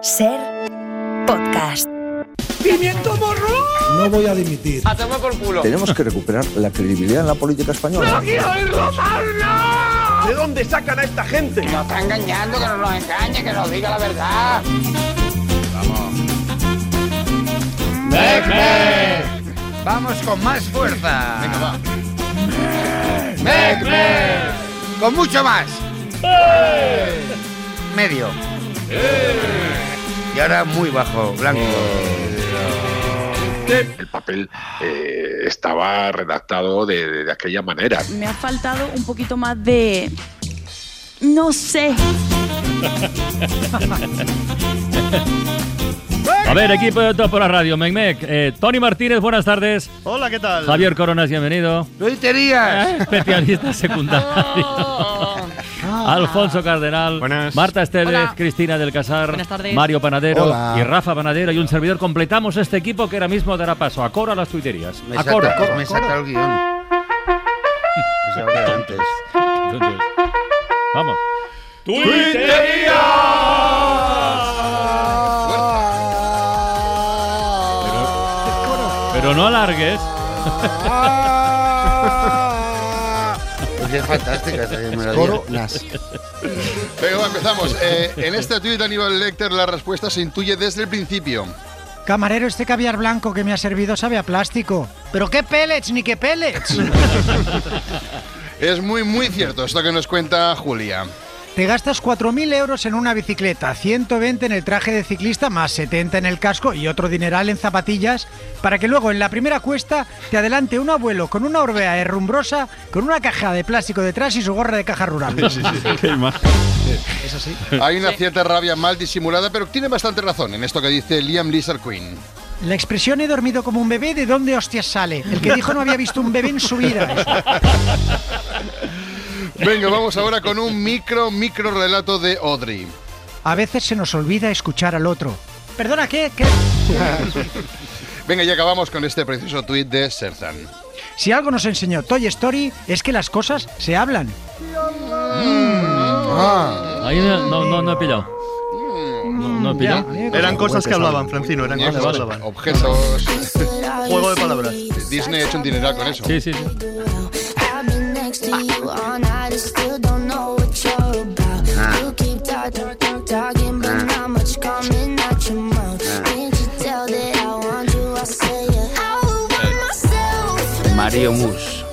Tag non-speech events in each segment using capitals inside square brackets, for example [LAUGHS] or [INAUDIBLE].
Ser podcast. ¡Pimiento morro! No voy a dimitir. A tomar por culo. Tenemos que recuperar la credibilidad en la política española. ¡No quiero no! ¿De dónde sacan a esta gente? Nos está engañando, que no nos engañe, que nos diga la verdad. Vamos con más fuerza. Venga, va. ¡Mec, Con mucho más. Medio. Y ahora muy bajo, blanco. El papel eh, estaba redactado de, de aquella manera. Me ha faltado un poquito más de... No sé. A ver, equipo de Top por la Radio, Mecmec. Eh, Tony Martínez, buenas tardes. Hola, ¿qué tal? Javier Coronas, bienvenido. ¡Loiterías! Especialista secundario. [LAUGHS] Alfonso Cardenal, Buenas. Marta Esteves, Hola. Cristina del Casar. Mario Panadero Hola. y Rafa Panadero y un servidor. Completamos este equipo que ahora mismo dará paso a Coro a las tuiterías. Me A Coro. salta, me salta el guion. [LAUGHS] Antes. Entonces, vamos. Pero no alargues. Es fantástica esta que me la Coro, dio. nas. Venga, empezamos. Eh, en este tuit de Aníbal Lecter la respuesta se intuye desde el principio. Camarero, este caviar blanco que me ha servido sabe a plástico. ¿Pero qué pellets ni qué pellets? [LAUGHS] Es muy, muy cierto esto que nos cuenta Julia. Te gastas 4.000 euros en una bicicleta, 120 en el traje de ciclista, más 70 en el casco y otro dineral en zapatillas, para que luego en la primera cuesta te adelante un abuelo con una orbea herrumbrosa, con una caja de plástico detrás y su gorra de caja rural. Es así. Hay una cierta rabia mal disimulada, pero tiene bastante razón en esto que dice Liam Lizard Queen. La expresión he dormido como un bebé, ¿de dónde hostias sale? El que dijo no había visto un bebé en su vida. [LAUGHS] Venga, vamos ahora con un micro, micro relato de Audrey. A veces se nos olvida escuchar al otro. Perdona, ¿qué? ¿Qué? [LAUGHS] Venga, y acabamos con este precioso tuit de Serzan. Si algo nos enseñó Toy Story es que las cosas se hablan. Ahí no, no, no, no he pillado. No, no he pillado. Eran cosas que hablaban, Francino, eran cosas que hablaban. Objetos. [LAUGHS] Juego de palabras. Disney ha hecho un dineral con eso. Sí, sí, sí. Mario Mus.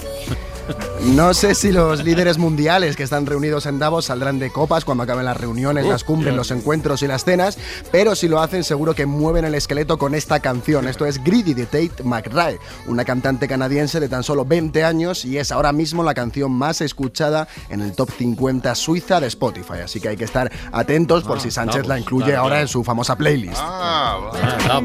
No sé si los líderes mundiales que están reunidos en Davos saldrán de copas cuando acaben las reuniones, las cumbres, los encuentros y las cenas, pero si lo hacen seguro que mueven el esqueleto con esta canción. Esto es Greedy de Tate McRae, una cantante canadiense de tan solo 20 años y es ahora mismo la canción más escuchada en el top 50 suiza de Spotify. Así que hay que estar atentos por si Sánchez Davos, la incluye ahora en su famosa playlist. Ah, vale. Ah,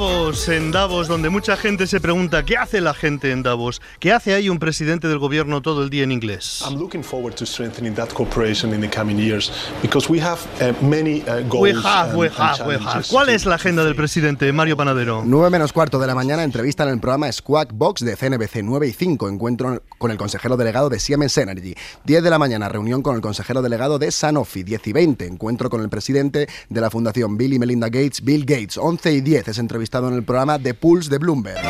Davos, en Davos, donde mucha gente se pregunta qué hace la gente en Davos, qué hace ahí un presidente del gobierno todo el día en inglés. I'm looking forward to strengthening that cooperation in the coming years because we have uh, many uh, goals. We have, and- we and have, we have. challenges ¿Cuál es la agenda del presidente Mario Panadero? 9 menos cuarto de la mañana, entrevista en el programa Squawk Box de CNBC 9 y 5, encuentro con el consejero delegado de Siemens Energy. 10 de la mañana, reunión con el consejero delegado de Sanofi. 10 y 20, encuentro con el presidente de la fundación Bill y Melinda Gates, Bill Gates. 11 y 10 es en el programa The Pulse de Bloomberg.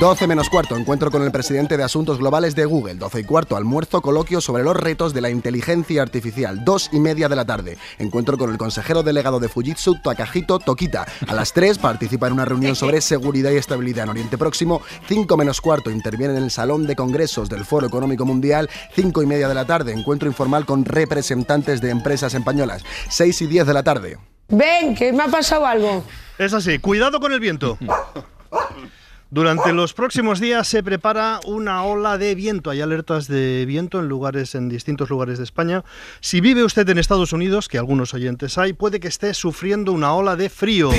12 menos cuarto, encuentro con el presidente de Asuntos Globales de Google. 12 y cuarto, almuerzo coloquio sobre los retos de la inteligencia artificial. 2 y media de la tarde, encuentro con el consejero delegado de Fujitsu, Takahito Tokita. A las 3 participa en una reunión sobre seguridad y estabilidad en Oriente Próximo. 5 menos cuarto, interviene en el Salón de Congresos del Foro Económico Mundial. 5 y media de la tarde, encuentro informal con representantes de empresas españolas. 6 y 10 de la tarde. Ven, que me ha pasado algo. Es así, cuidado con el viento. Durante los próximos días se prepara una ola de viento. Hay alertas de viento en lugares, en distintos lugares de España. Si vive usted en Estados Unidos, que algunos oyentes hay, puede que esté sufriendo una ola de frío.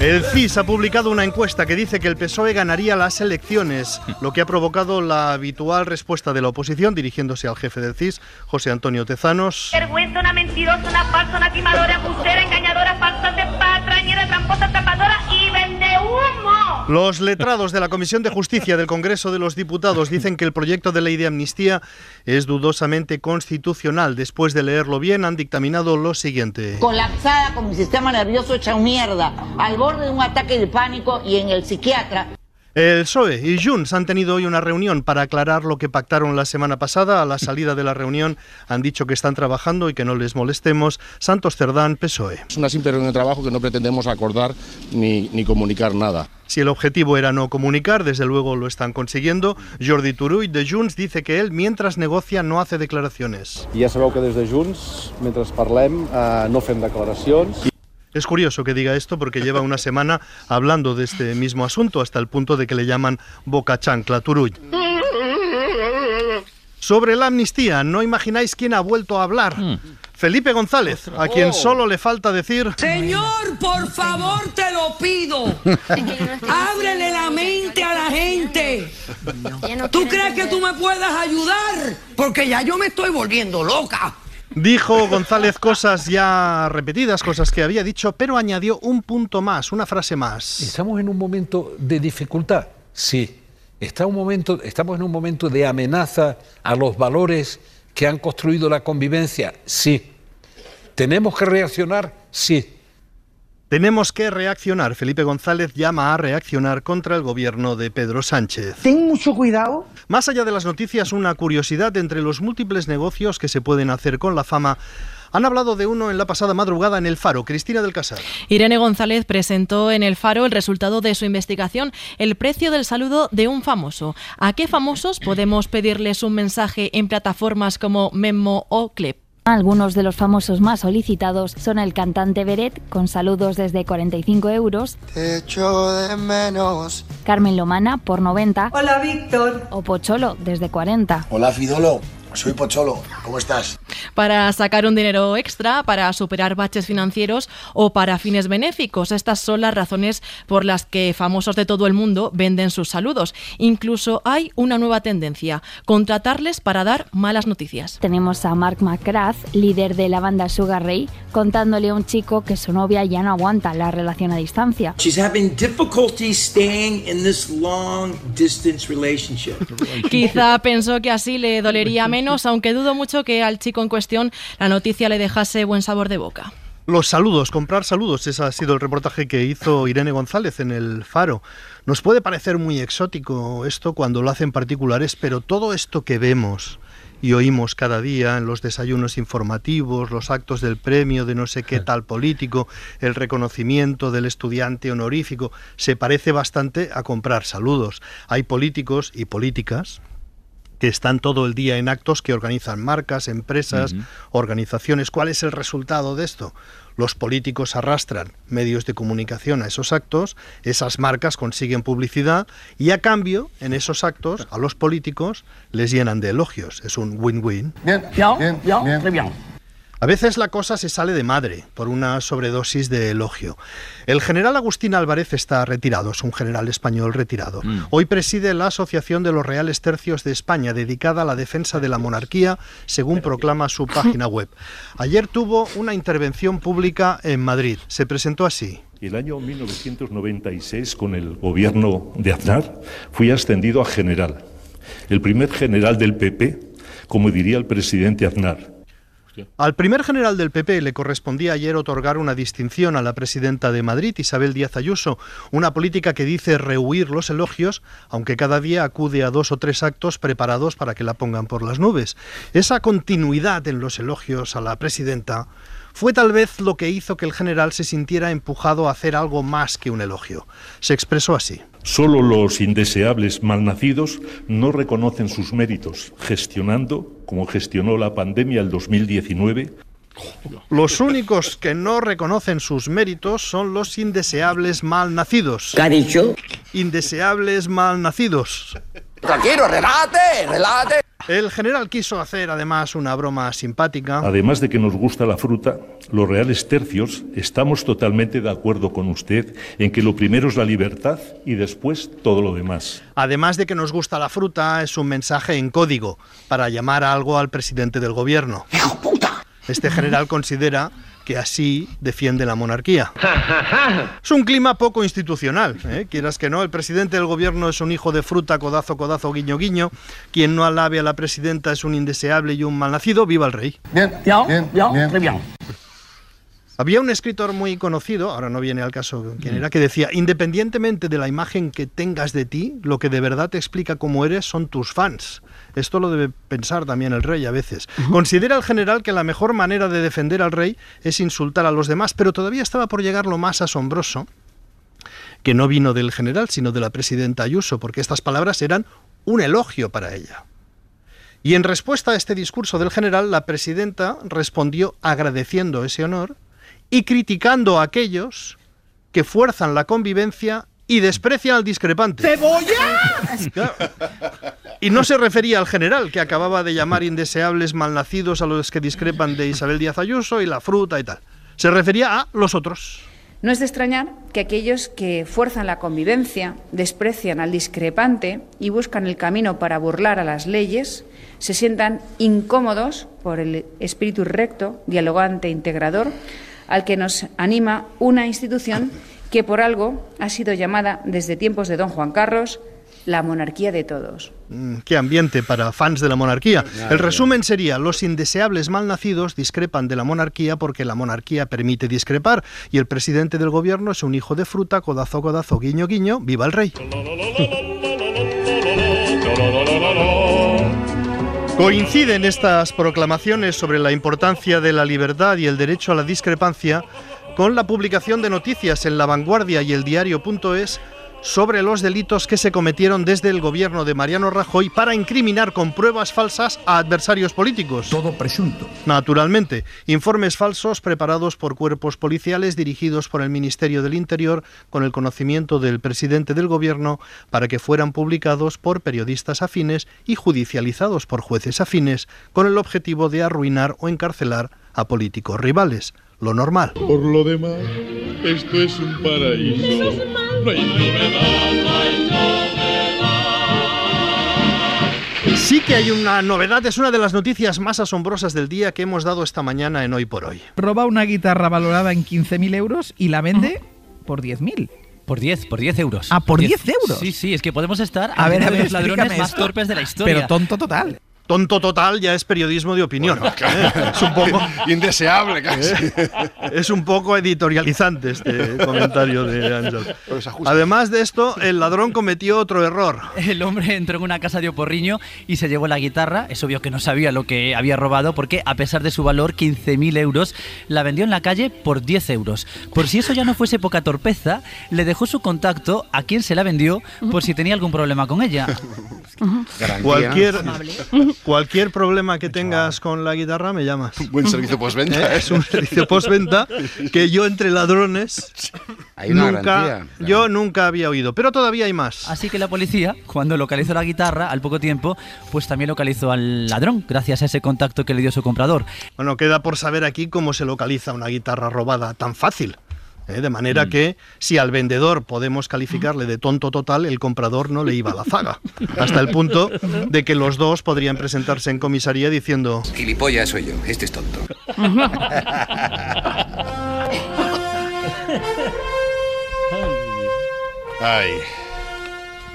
El CIS ha publicado una encuesta que dice que el PSOE ganaría las elecciones, lo que ha provocado la habitual respuesta de la oposición dirigiéndose al jefe del CIS, José Antonio Tezanos. Vergüenza, una mentirosa, una falsa, una timadora, engañadora, falsa, patrañera, tramposa, tapadora y vende humo. Los letrados de la Comisión de Justicia del Congreso de los Diputados dicen que el proyecto de ley de amnistía es dudosamente constitucional. Después de leerlo bien, han dictaminado lo siguiente. Colapsada con mi sistema nervioso hecha mierda, al borde de un ataque de pánico y en el psiquiatra. El PSOE y Junts han tenido hoy una reunión para aclarar lo que pactaron la semana pasada. A la [LAUGHS] salida de la reunión han dicho que están trabajando y que no les molestemos. Santos Cerdán, PSOE. Es una simple reunión de trabajo que no pretendemos acordar ni, ni comunicar nada. Si el objetivo era no comunicar, desde luego lo están consiguiendo. Jordi Turull de Junts dice que él, mientras negocia, no hace declaraciones. Ja sabeu que des de Junts, mentre parlem, eh, no fem declaracions. Es curioso que diga esto porque lleva una semana hablando de este mismo asunto hasta el punto de que le llaman boca chancla Turull. Sobre la amnistía, no imagináis quién ha vuelto a hablar. Felipe González, a quien solo le falta decir... Señor, por favor, te lo pido. [LAUGHS] Ábrele la mente a la gente. ¿Tú crees que tú me puedas ayudar? Porque ya yo me estoy volviendo loca. Dijo González cosas ya repetidas, cosas que había dicho, pero añadió un punto más, una frase más. ¿Estamos en un momento de dificultad? Sí. Está un momento, ¿Estamos en un momento de amenaza a los valores que han construido la convivencia? Sí. ¿Tenemos que reaccionar? Sí. Tenemos que reaccionar. Felipe González llama a reaccionar contra el gobierno de Pedro Sánchez. Ten mucho cuidado. Más allá de las noticias, una curiosidad entre los múltiples negocios que se pueden hacer con la fama. Han hablado de uno en la pasada madrugada en El Faro. Cristina del Casar. Irene González presentó en El Faro el resultado de su investigación, el precio del saludo de un famoso. ¿A qué famosos podemos pedirles un mensaje en plataformas como Memo o Clip? Algunos de los famosos más solicitados son el cantante Beret, con saludos desde 45 euros. Te echo de menos. Carmen Lomana, por 90. Hola, Víctor. O Pocholo, desde 40. Hola, Fidolo. Soy Pocholo, ¿cómo estás? Para sacar un dinero extra, para superar baches financieros o para fines benéficos. Estas son las razones por las que famosos de todo el mundo venden sus saludos. Incluso hay una nueva tendencia, contratarles para dar malas noticias. Tenemos a Mark McGrath, líder de la banda Sugar Ray, contándole a un chico que su novia ya no aguanta la relación a distancia. She's having difficulty staying in this long distance relationship. Quizá pensó que así le dolería menos [LAUGHS] menos, aunque dudo mucho que al chico en cuestión la noticia le dejase buen sabor de boca. Los saludos, comprar saludos, ese ha sido el reportaje que hizo Irene González en el Faro. Nos puede parecer muy exótico esto cuando lo hacen particulares, pero todo esto que vemos y oímos cada día en los desayunos informativos, los actos del premio de no sé qué tal político, el reconocimiento del estudiante honorífico, se parece bastante a comprar saludos. Hay políticos y políticas que están todo el día en actos que organizan marcas, empresas, organizaciones. ¿Cuál es el resultado de esto? Los políticos arrastran medios de comunicación a esos actos, esas marcas consiguen publicidad y a cambio, en esos actos, a los políticos les llenan de elogios. Es un win-win. Bien, bien, bien, bien. A veces la cosa se sale de madre por una sobredosis de elogio. El general Agustín Álvarez está retirado, es un general español retirado. Mm. Hoy preside la Asociación de los Reales Tercios de España, dedicada a la defensa de la monarquía, según proclama su página [LAUGHS] web. Ayer tuvo una intervención pública en Madrid. Se presentó así. El año 1996, con el gobierno de Aznar, fui ascendido a general. El primer general del PP, como diría el presidente Aznar. Al primer general del PP le correspondía ayer otorgar una distinción a la presidenta de Madrid, Isabel Díaz Ayuso, una política que dice rehuir los elogios, aunque cada día acude a dos o tres actos preparados para que la pongan por las nubes. Esa continuidad en los elogios a la presidenta fue tal vez lo que hizo que el general se sintiera empujado a hacer algo más que un elogio. Se expresó así. Solo los indeseables malnacidos no reconocen sus méritos, gestionando, como gestionó la pandemia el 2019, los únicos que no reconocen sus méritos son los indeseables malnacidos. ¿Qué ha dicho? Indeseables malnacidos. Tranquilo, relate, relate. El general quiso hacer además una broma simpática. Además de que nos gusta la fruta, los reales tercios estamos totalmente de acuerdo con usted en que lo primero es la libertad y después todo lo demás. Además de que nos gusta la fruta, es un mensaje en código para llamar a algo al presidente del gobierno. ¡Hijo puta! Este general considera que así defiende la monarquía. [LAUGHS] Es un clima poco institucional, ¿eh? quieras que no. El presidente del gobierno es un hijo de fruta, codazo, codazo, guiño, guiño. Quien no alabe a la presidenta es un indeseable y un malnacido. ¡Viva el rey! Bien, bien, bien, bien. Había un escritor muy conocido, ahora no viene al caso quién era, que decía, independientemente de la imagen que tengas de ti, lo que de verdad te explica cómo eres son tus fans. Esto lo debe pensar también el rey a veces. Considera el general que la mejor manera de defender al rey es insultar a los demás, pero todavía estaba por llegar lo más asombroso, que no vino del general, sino de la presidenta Ayuso, porque estas palabras eran un elogio para ella. Y en respuesta a este discurso del general, la presidenta respondió agradeciendo ese honor y criticando a aquellos que fuerzan la convivencia y desprecian al discrepante. ¡Cebolla! Y no se refería al general, que acababa de llamar indeseables malnacidos a los que discrepan de Isabel Díaz Ayuso y la fruta y tal. Se refería a los otros. No es de extrañar que aquellos que fuerzan la convivencia, desprecian al discrepante y buscan el camino para burlar a las leyes, se sientan incómodos por el espíritu recto, dialogante e integrador al que nos anima una institución que por algo ha sido llamada desde tiempos de don Juan Carlos la monarquía de todos. Mm, Qué ambiente para fans de la monarquía. El resumen sería, los indeseables malnacidos discrepan de la monarquía porque la monarquía permite discrepar y el presidente del gobierno es un hijo de fruta, codazo, codazo, guiño, guiño, viva el rey. [LAUGHS] Coinciden estas proclamaciones sobre la importancia de la libertad y el derecho a la discrepancia con la publicación de noticias en La Vanguardia y el diario.es sobre los delitos que se cometieron desde el gobierno de Mariano Rajoy para incriminar con pruebas falsas a adversarios políticos. Todo presunto. Naturalmente, informes falsos preparados por cuerpos policiales dirigidos por el Ministerio del Interior con el conocimiento del presidente del gobierno para que fueran publicados por periodistas afines y judicializados por jueces afines con el objetivo de arruinar o encarcelar a políticos rivales. Lo normal. Por lo demás, esto es un paraíso. No hay novedad, no hay Sí que hay una novedad, es una de las noticias más asombrosas del día que hemos dado esta mañana en Hoy por Hoy. Roba una guitarra valorada en 15.000 euros y la vende por 10.000. Por 10, por 10 euros. Ah, ¿por 10 euros? Sí, sí, es que podemos estar A ver, a ver, los ladrones más esto. torpes de la historia. Pero tonto total. Tonto total ya es periodismo de opinión. ¿eh? Es un poco [LAUGHS] indeseable casi. Es un poco editorializante este [LAUGHS] comentario de Ángel. Además de esto, el ladrón cometió otro error. El hombre entró en una casa de Oporriño y se llevó la guitarra. Es obvio que no sabía lo que había robado porque, a pesar de su valor, 15.000 euros, la vendió en la calle por 10 euros. Por si eso ya no fuese poca torpeza, le dejó su contacto a quien se la vendió por si tenía algún problema con ella. [LAUGHS] Cualquier, cualquier problema que tengas con la guitarra me llamas. Buen servicio [LAUGHS] postventa, ¿Eh? Es un servicio postventa [LAUGHS] que yo entre ladrones Hay una nunca, garantía, yo nunca había oído. Pero todavía hay más. Así que la policía, cuando localizó la guitarra, al poco tiempo, pues también localizó al ladrón, gracias a ese contacto que le dio su comprador. Bueno, queda por saber aquí cómo se localiza una guitarra robada tan fácil. ¿Eh? De manera Mm. que si al vendedor podemos calificarle de tonto total, el comprador no le iba a la zaga. Hasta el punto de que los dos podrían presentarse en comisaría diciendo... Gilipollas soy yo, este es tonto. [LAUGHS] Ay.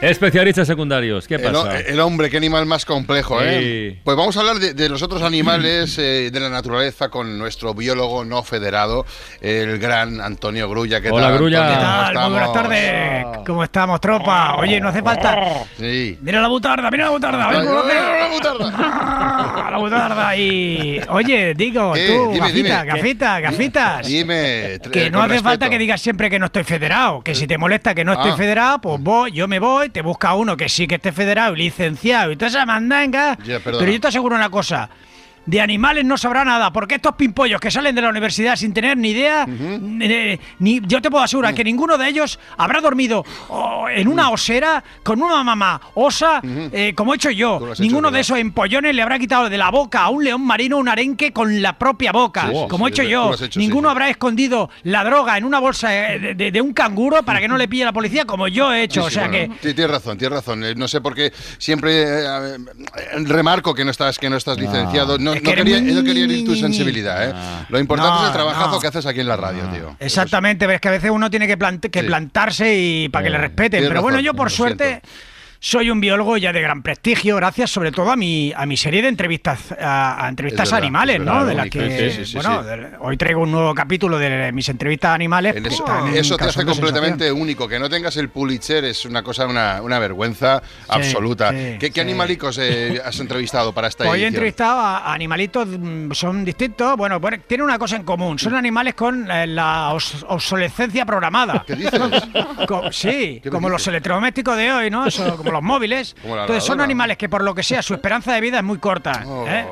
Especialistas secundarios, ¿qué pasa? el hombre, qué animal más complejo, ¿eh? Sí. Pues vamos a hablar de, de los otros animales eh, de la naturaleza con nuestro biólogo no federado, el gran Antonio Grulla. ¿Qué Hola, tal, Grulla. ¿Qué ¿Cómo tal? Muy buenas tardes. ¿Cómo estamos, tropa? Oye, no hace falta. Sí. Mira la butarda, mira la butarda. No, la butarda. [LAUGHS] La butarda y. Oye, digo, ¿Qué? tú, Dime, dime. gafitas, ¿Qué? gafitas, gafitas. Dime. Que eh, no hace falta que digas siempre que no estoy federado. Que si te molesta que no estoy Ah. federado, pues voy, yo me voy, te busca uno que sí que esté federado y licenciado y toda esa mandanga. Perdona. Pero yo te aseguro una cosa. De animales no sabrá nada, porque estos pimpollos que salen de la universidad sin tener ni idea, eh, ni, yo te puedo asegurar que ninguno de ellos habrá dormido oh, en una osera con una mamá osa, eh, como he hecho yo. Hecho, Ninguno de ¿verdad? esos empollones le habrá quitado de la boca a un león marino un arenque con la propia boca, Sí, sí, como he hecho yo. hecho, Ninguno sí. habrá escondido la droga en una bolsa eh, de, de- de un canguro para que no le pille la policía, como yo he hecho. O sea bueno, que. tienes razón, tienes razón. Eh, No sé por qué siempre eh, remarco que no estás, que no estás licenciado. No, no, quería, no quería herir tu sensibilidad, ¿eh? Lo importante No, es el trabajazo no. que haces aquí en la radio, tío. Exactamente, pero es que a veces uno tiene que, plant- que Sí. plantarse y para que le Eh, respeten. Pero bueno, yo por suerte soy un biólogo ya de gran prestigio, gracias sobre todo a mi, a mi serie de entrevistas a, a entrevistas animales, es ¿no? de las que Sí, sí, sí, bueno, sí. de- hoy traigo un nuevo capítulo de mis entrevistas a animales. En eso, te hace completamente único. Que no tengas el Pulitzer es una cosa, una, una vergüenza absoluta. ¿Qué, qué animalicos eh, [LAUGHS] has entrevistado para esta Hoy he entrevistado a animalitos, mm, son distintos, bueno, bueno, tienen una cosa en común, son animales con eh, la os- obsolescencia programada. ¿Qué dices? [LAUGHS] Co- sí, ¿Qué me como los electrodomésticos de hoy, ¿no? Eso, como los móviles. Entonces son animales que por lo que sea su esperanza de vida es muy corta. ¿eh?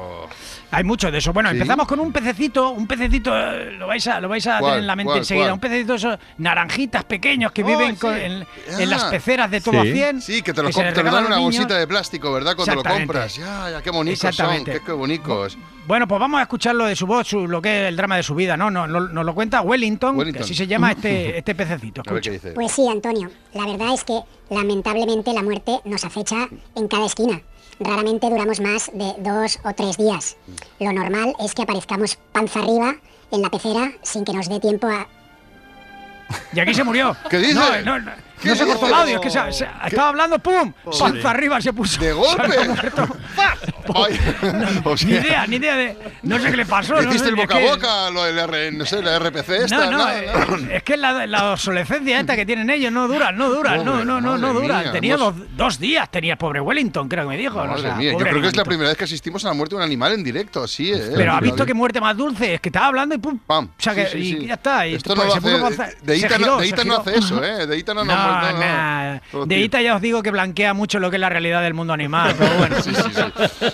Hay muchos de eso. Bueno, ¿Sí? empezamos con un pececito, un pececito, eh, lo vais a, lo vais a tener en la mente ¿Cuál? enseguida, ¿Cuál? un pececito esos naranjitas pequeños que Oh, viven sí. con- en, Ah. en las peceras de todo Sí. a 100. Sí, que te lo, se comp- les te lo regala dan a en una niños. bolsita de plástico, ¿verdad? Cuando lo Exactamente. compras. Ya, ya, qué bonitos son. Exactamente. Qué, qué bonitos. Bueno, pues vamos a escuchar lo de su voz, su- lo que es el drama de su vida, ¿no? Nos, nos- nos lo cuenta Wellington, Wellington. que así se llama este, [LAUGHS] este pececito. Pues sí, Antonio. La verdad es que lamentablemente la muerte nos acecha en cada esquina. Raramente duramos más de dos o tres días. Lo normal es que aparezcamos panza arriba en la pecera sin que nos dé tiempo a... Y aquí se murió. ¿Qué dice? No, no, no, ¿Qué no se cortó el audio, es que se- se- estaba hablando, ¡pum! Panza arriba se puso. ¿De [LAUGHS] golpe? Muerto. [LAUGHS] [LAUGHS] O sea, Ni idea, ni idea de. No sé qué le pasó. no ¿Hiciste sé el boca a qué- boca? Lo del R, no sé, la RPC esta. No, no, nada, eh, nada. es que la, la obsolescencia esta que tienen ellos no duran, no duran, no, no, no, no duran. Tenía dos, dos días, tenía el pobre Wellington, creo que me dijo. Madre o sea, mía, yo creo que es la primera vez que asistimos a la muerte de un animal en directo, así, ¿eh? Pero ha visto que muerte más dulce, es que estaba hablando y pum. Pam. O sea, que, Sí, sí, y ya está. Y Esto pues no lo hace. De se Ita, no, de Ita no hace eso, ¿eh? De Ita no No, nos no, no. nah. Todo De tío. Ita ya os digo que blanquea mucho lo que es la realidad del mundo animal. Pero bueno.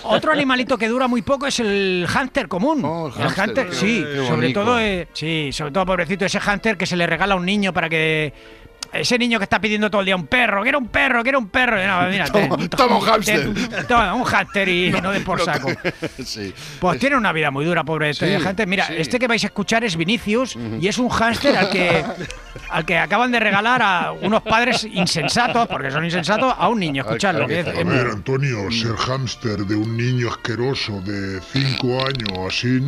Otro animalito que dura muy poco es el hámster común. el hámster, hámster, qué- sí. sobre todo, eh, sí, sobre todo pobrecito ese hámster que se le regala a un niño para que ese niño que está pidiendo todo el día un perro, quiero un perro, quiero un perro. No, mira, te- Toma- un te- hámster. Toma un hámster y no, de por No saco. [LAUGHS] sí. Pues tiene una vida muy dura, pobre este Sí, hámster. Mira, sí. este que vais a escuchar es Vinicius y es un hámster al que, al que acaban de regalar a unos padres insensatos, porque son insensatos, a un niño. Escuchadlo. que es- A ver, Antonio, ser hámster de un niño asqueroso de 5 años así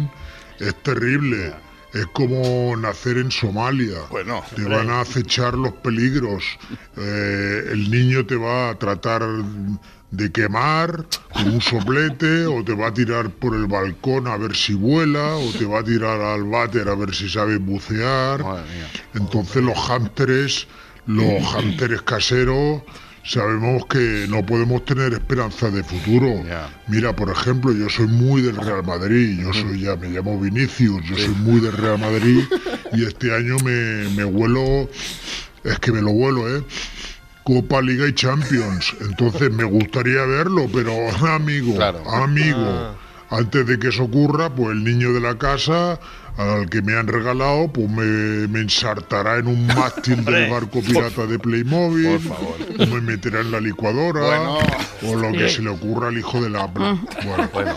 es terrible. Es como nacer en Somalia. Bueno, te van a acechar los peligros. Eh, el niño te va a tratar de quemar con un soplete o te va a tirar por el balcón a ver si vuela o te va a tirar al váter a ver si sabe bucear. Entonces los hámsteres, los hámsteres caseros, sabemos que no podemos tener esperanza de futuro. Mira, por ejemplo, yo soy muy del Real Madrid, yo soy ya me llamo Vinicius, yo soy muy del Real Madrid. Y este año me, me huelo, es que me lo huelo, ¿eh? Copa, Liga y Champions. Entonces me gustaría verlo, pero [LAUGHS] amigo, amigo, antes de que eso ocurra, pues el niño de la casa al que me han regalado, pues me, me ensartará en un [LAUGHS] mástil del barco pirata de Playmobil, o me meterá en la licuadora, Bueno. o lo que Sí. se le ocurra al hijo del Apple. Bueno,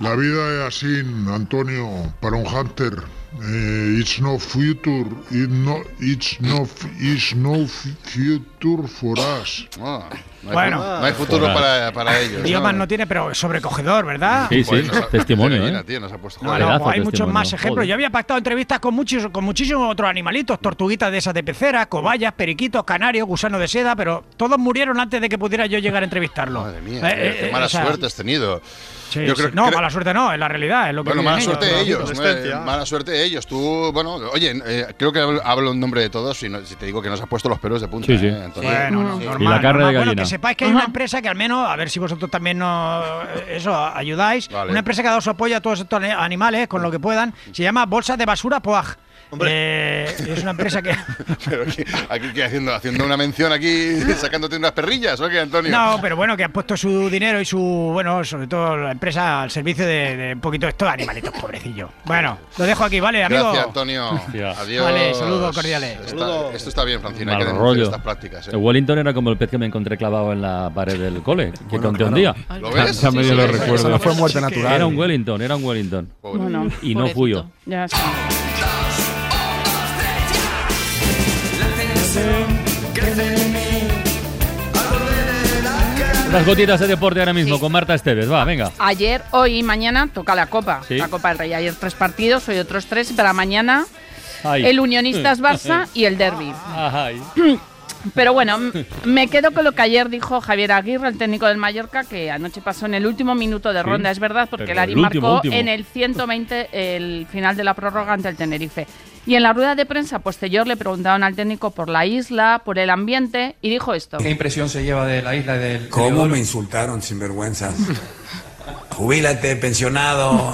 la vida es así, Antonio, para un hunter. Eh, it's no future, it no, it's no, it's no future for us. Ah, no hay Bueno. no hay futuro para, para ellos. Idiomas no tiene, pero sobrecogedor, ¿verdad? Sí, sí, Pues nos ha- testimonio, Mira, ¿eh? tío, nos ha puesto No, joder. no, Pedazo hay muchos más ejemplos. joder. Yo había pactado entrevistas con muchos, con muchísimos otros animalitos, tortuguitas de esas de pecera, cobayas, periquitos, canarios, gusanos de seda, pero todos murieron antes de que pudiera yo llegar a entrevistarlos. Madre mía, Eh, qué- eh, qué mala o sea, suerte has tenido. sí, Yo sí. creo- no, creo- mala suerte no, es la realidad, es lo que Bueno, mala suerte de ellos. Eh, Mala suerte de ellos. Tú, bueno, oye, eh, creo que hablo, en nombre de todos y no- si te digo que nos has puesto los pelos de punta. Sí, sí. ¿eh, Bueno, no, Sí. normal, Y la carne normal. de Bueno, gallina. que sepáis que hay una empresa que al menos, a ver si vosotros también nos, eso, ayudáis. Vale. Una empresa que ha dado su apoyo a todos estos ani- animales con lo que puedan. Se llama Bolsas de Basura Poag. Eh, es una empresa que... [LAUGHS] Pero aquí, aquí ¿qué? haciendo, haciendo una mención aquí, [LAUGHS] sacándote unas perrillas, ¿o qué, Antonio? No, pero bueno, que han puesto su dinero y su, bueno, sobre todo la empresa al servicio de, de un poquito de estos animalitos pobrecillos. Bueno, lo dejo aquí, ¿vale, amigo? Gracias, Antonio. Adiós. Vale, saludos cordiales. Está- esto está bien, Francina. Hay que Mal rollo. estas prácticas. ¿eh? El Wellington era como el pez que me encontré clavado en la pared del cole, que Bueno, conté un día. ¿Lo ves? [LAUGHS] Sí, lo sí, sí. recuerdo. Eso no fue muerte natural. Era un Wellington, era un Wellington. Bueno, Y no fui yo. ya está. Las gotitas de deporte ahora mismo con Marta Esteves. Va, venga. Ayer, hoy y mañana toca la Copa, Sí. la Copa del Rey. Ayer tres partidos, hoy otros tres, y para mañana Ay. el Unionistas [LAUGHS] Barça y el Derby. Ay. [CLEARS THROAT] Pero bueno, me quedo con lo que ayer dijo Javier Aguirre, el técnico del Mallorca, que anoche pasó en el último minuto de Sí, ronda. Es verdad, porque pero el último, marcó último. en el 120 el final de la prórroga ante el Tenerife. Y en la rueda de prensa posterior le preguntaron al técnico por la isla, por el ambiente, y dijo esto. ¿Qué impresión se lleva de la isla y del ¿Cómo me insultaron, sinvergüenzas? [LAUGHS] Jubílate, pensionado,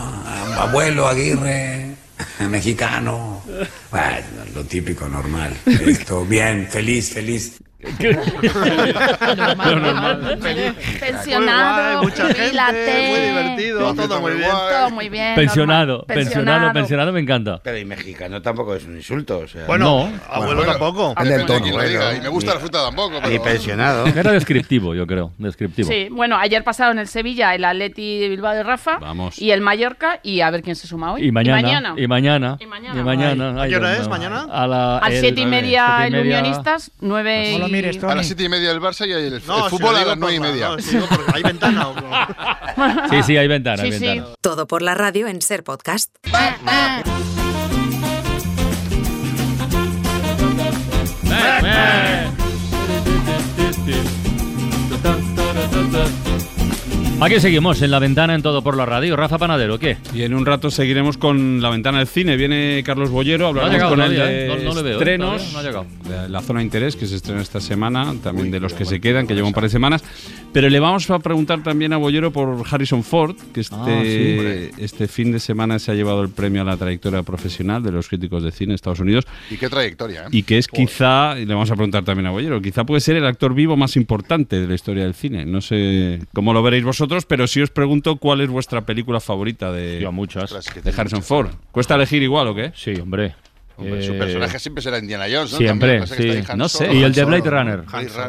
abuelo Aguirre, [LAUGHS] mexicano. Bueno, lo típico, normal. [LAUGHS] Esto, bien, feliz, feliz. Pensionado, Muy guay, mucha gente, jubilate. muy divertido, todo muy bien. Todo muy bien. Pensionado, normal. pensionado, pensionado me encanta. Pero y mexicano tampoco es un insulto, o sea. Bueno, No. abuelo Bueno, tampoco. depende del tono. Bueno, y me gusta ni- la fruta tampoco. Pero... pensionado. Era descriptivo, yo creo. Descriptivo. Sí, bueno, ayer pasaron el Sevilla, el Atleti de Bilbao de Rafa Vamos. y el Mallorca y a ver quién se suma hoy. Y mañana, Y y mañana, Y y mañana. ¿A qué hora es mañana? A la- Al el- siete y media y el. Unionistas, nueve y- mires, Tony. A las siete y media el Barça y el, el No, si fútbol lo a digo las nueve y media. no, si hay ventana. o- [LAUGHS] Sí, sí, hay ventana, hay Sí, sí. ventana. Todo por la radio en Ser Podcast. Aquí seguimos en la ventana en todo por la radio. Rafa Panadero, ¿qué? Y en un rato seguiremos con la ventana del cine. Viene Carlos Bollero, hablaremos llegado con él de ¿eh? No- no le veo, ¿eh? estrenos, no ha llegado. de la zona de interés que se estrena esta semana, también de los que se quedan, que lleva un par de semanas. Pero le vamos a preguntar también a Bollero por Harrison Ford, que este, Ah, sí, este fin de semana se ha llevado el premio a la trayectoria profesional de los críticos de cine en Estados Unidos. Y qué trayectoria, ¿eh? Y que es quizá, y le vamos a preguntar también a Bollero, quizá puede ser el actor vivo más importante de la historia del cine. No sé cómo lo veréis vosotros, pero sí os pregunto cuál es vuestra película favorita de, Yo, muchas. de Harrison Ford. ¿Cuesta elegir igual o qué? Sí, hombre. Hombre, su Eh, personaje siempre será Indiana Jones, ¿no? Siempre, También, pasa que sí. está No sé. Y el de Blade Solo, Runner.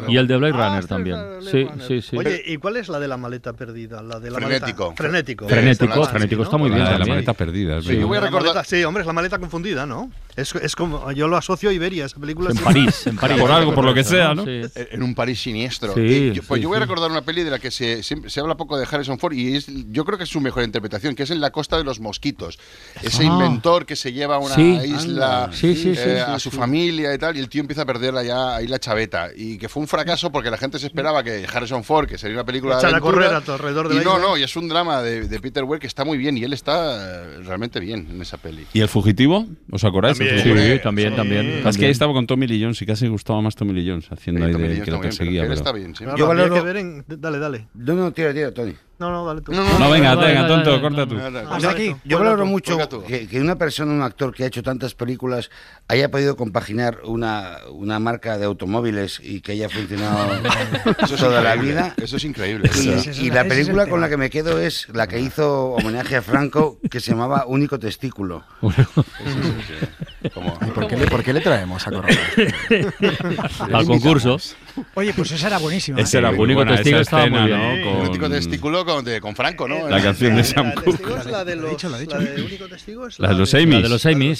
Y el de Blade Ah, Runner también. Sí, Runner. sí, sí. Oye, ¿y cuál es la de la maleta perdida? La de la Frenético. maleta- Frenético. Frenético, Ah, frenético está muy bien La de la maleta perdida. Sí. Yo voy a La recordar- maleta- sí, hombre, es la maleta confundida, ¿no? Es, es como, yo lo asocio a Iberia, esa película. En París, en [LAUGHS] París. Por algo, por lo que sea, ¿no? Sí. En un París siniestro. Sí, yo, pues sí, yo voy a recordar una peli de la que se, siempre- se habla poco de Harrison Ford y es, yo creo que es su mejor interpretación, que es en La Costa de los Mosquitos. Ese Ah. inventor que se lleva a una Sí. isla Sí, sí, sí, eh, sí, a su sí. familia y tal, y el tío empieza a perder allá ahí la chaveta. Y que fue un fracaso porque la gente se esperaba que Harrison Ford, que sería una película de a aventura, correr a alrededor de y la no, isla. no, y es un drama de, de Peter Weir que está muy bien y él está eh, realmente bien en esa peli. ¿Y el fugitivo? ¿Os acordáis? También. El Fugitivo. Sí, también, también. Es que ahí estaba con Tommy Lee Jones y casi gustaba más Tommy Lee Jones haciendo Sí, ahí de que lo perseguía. pero él está bien, sí. Yo valoro- que ver en- Dale, dale. No, no, tira, tira, Tony. No, no, dale tú. No, venga, Dale, venga, dale, tonto, dale, corta tú. Aquí. yo valoro mucho que, que una persona, un actor que ha hecho tantas películas, haya podido compaginar una, una marca de automóviles y que haya funcionado [LAUGHS] Eso toda la vida. Eso es increíble. Y, la es película con la que me quedo es la que hizo homenaje a Franco, que se llamaba Único Testículo. Como- ¿Y por qué, le, por qué le traemos a Correa? [LAUGHS] Al concurso. Oye, pues esa era buenísima. ¿eh? Ese era El muy único buena testigo estaba muy escena, bien. ¿no? El Con- único testículo con, de- con Franco, ¿no? La canción de Sam La Cooke. testigo es la de los, dicho, lo ha dicho. la de único testigo es La de los La Amy's. de los Amy's.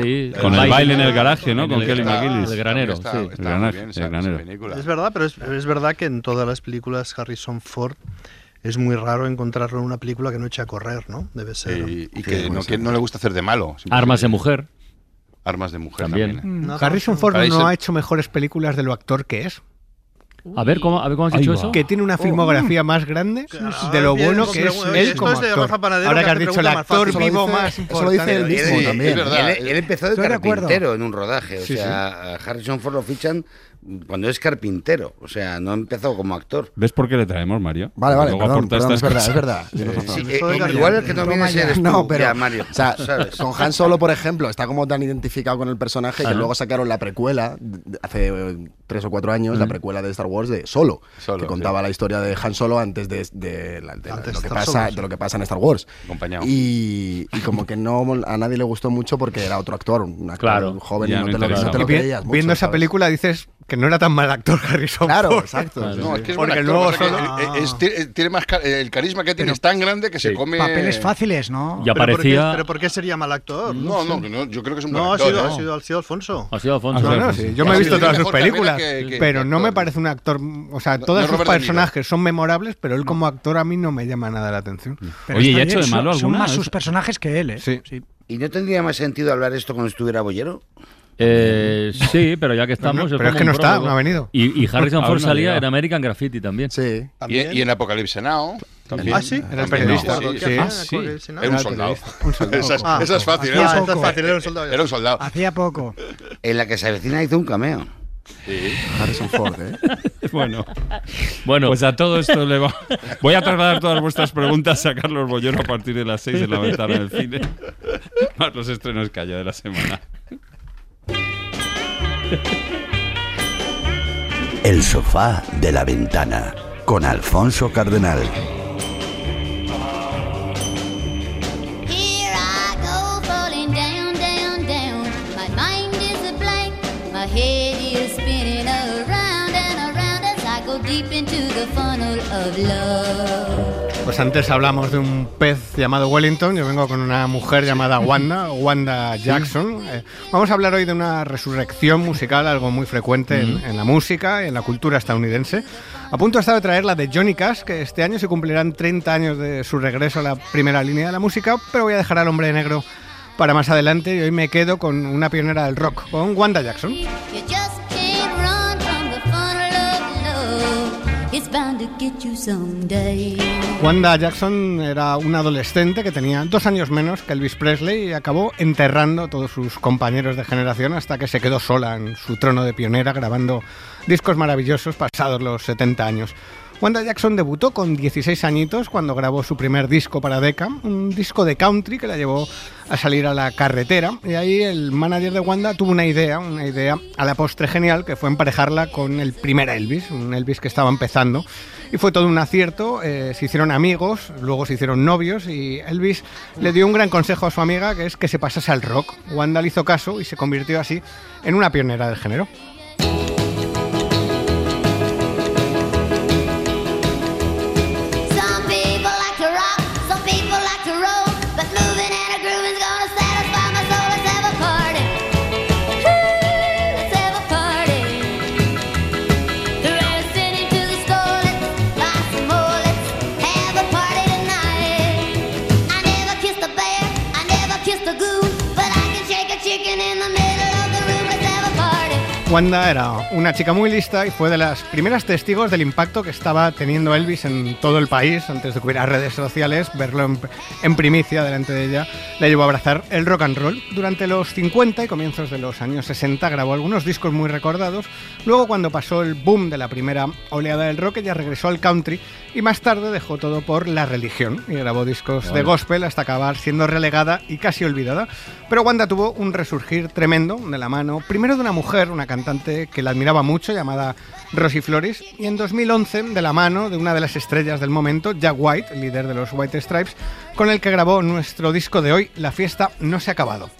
Sí. Con el baile en el garaje, ¿no? Con el- Kelly McGillis. El granero, Está- sí. está El muy granaje, bien granero. Es verdad, pero es, es verdad que en todas las películas Harrison Ford es muy raro encontrarlo en una película que no eche a correr, ¿no? Debe ser. Y, y que, no, que no le gusta hacer de malo. Armas de mujer. Armas de mujer También. también. ¿eh? No, Harrison Ford Para no ha hecho mejores películas de lo actor que es. A ver, ¿cómo, a ver, ¿cómo has dicho eso? Que tiene una filmografía más grande de lo bueno que es él esto como actor. Ahora que que has dicho el actor vivo más eso lo dice él mismo Él- también. Es verdad. Él, él empezó de carpintero en un rodaje. O Sí, sea, a Harrison Ford lo fichan cuando es carpintero. O sea, no empezó como actor. ¿Ves por qué le traemos, Mario? Vale, vale, Luego perdón, perdón, es verdad, es verdad. Sí, eh, igual el que no viene eres tú, No, pero ya, Mario. o sea, [LAUGHS] ¿sabes? con Han Solo, por ejemplo, está como tan identificado con el personaje que luego sacaron la precuela hace eh, tres o cuatro años, la precuela de Star Wars de Solo, Solo, que contaba sí. la historia de Han Solo antes de, de la- de la- Antes de lo que pasa, de lo que pasa en Star Wars. Acompañado. Y, y como que no a nadie le gustó mucho porque era otro actor, un actor Claro. joven y no, no te lo, no te creías mucho, viendo esa película dices que no era tan mal actor Harrison Claro, Ford. exacto. No, es que es Porque actor, luego solo- es- tiene- tiene más el carisma que tiene es tan grande que se come. Papeles fáciles, ¿no? Y aparecía. ¿Pero por qué sería mal actor? No, no, no, yo creo que es un buen No, ha actor. sido, ¿eh? ha sido, ha sido Alfonso. Ha sido Alfonso. No, no, sí, yo me he Ha visto todas sus películas, que- que- pero no me parece un actor, o sea, No- todos no sus personajes son memorables, pero él como actor a mí no me llama nada la atención. Pero Oye, ¿y ha hecho de malo son, son alguna? más sus personajes que él, ¿eh? Sí. ¿Y no tendría más sentido hablar esto cuando estuviera Bollero? Eh, sí, pero ya que estamos. Pero es que no está, no ha venido. Y, y Harrison [LAUGHS] Ford salía en American Graffiti también. Sí. Y, y en Apocalipse Now. También. Ah, sí. Era el También, periodista. no, Sí, sí. sí. Ah, sí. sí. Era un soldado. un soldado. Esa es- Ah, esa es fácil. ¿eh? Ah, poco. esto es fácil, era un soldado. Era un soldado. Hacía poco. En la que se avecina hizo un cameo. Sí. Harrison Ford, ¿eh? [LAUGHS] Bueno, Bueno, pues a todo esto le va. Voy a trasladar todas vuestras preguntas a Carlos Bollero a partir de las 6 en la ventana del cine. Más los estrenos que haya de la semana. [LAUGHS] El sofá de la ventana con Alfonso Cardenal. Here I go falling down, down, down. My mind is a blank, my head is spinning around and around as I go deep into the funnel of love. Pues antes hablamos de un pez llamado Wellington, yo vengo con una mujer llamada Wanda, Wanda Jackson. Eh, vamos a hablar hoy de una resurrección musical, algo muy frecuente en, en la música y en la cultura estadounidense. A punto está de traer la de Johnny Cash, que este año se cumplirán 30 años de su regreso a la primera línea de la música, pero voy a dejar al hombre de negro para más adelante y hoy me quedo con una pionera del rock, con Wanda Jackson. Wanda Jackson era una adolescente que tenía dos años menos que Elvis Presley y acabó enterrando a todos sus compañeros de generación hasta que se quedó sola en su trono de pionera grabando discos maravillosos pasados los 70 años. Wanda Jackson debutó con 16 añitos cuando grabó su primer disco para Decca, un disco de country que la llevó a salir a la carretera y ahí el manager de Wanda tuvo una idea, una idea a la postre genial que fue emparejarla con el primer Elvis, un Elvis que estaba empezando y fue todo un acierto, eh, se hicieron amigos, luego se hicieron novios y Elvis le dio un gran consejo a su amiga que es que se pasase al rock. Wanda le hizo caso y se convirtió así en una pionera del género. Wanda era una chica muy lista y fue de las primeras testigos del impacto que estaba teniendo Elvis en todo el país antes de que hubiera redes sociales. Verlo en, en primicia delante de ella le llevó a abrazar el rock and roll. Durante los 50 y comienzos de los años 60 grabó algunos discos muy recordados. Luego, cuando pasó el boom de la primera oleada del rock, ella regresó al country y más tarde dejó todo por la religión y grabó discos de gospel hasta acabar siendo relegada y casi olvidada. Pero Wanda tuvo un resurgir tremendo de la mano, primero de una mujer, una cantante que la admiraba mucho, llamada Rosie Flores, y en 2011 de la mano de una de las estrellas del momento, Jack White, líder de los White Stripes, con el que grabó nuestro disco de hoy, La fiesta no se ha acabado.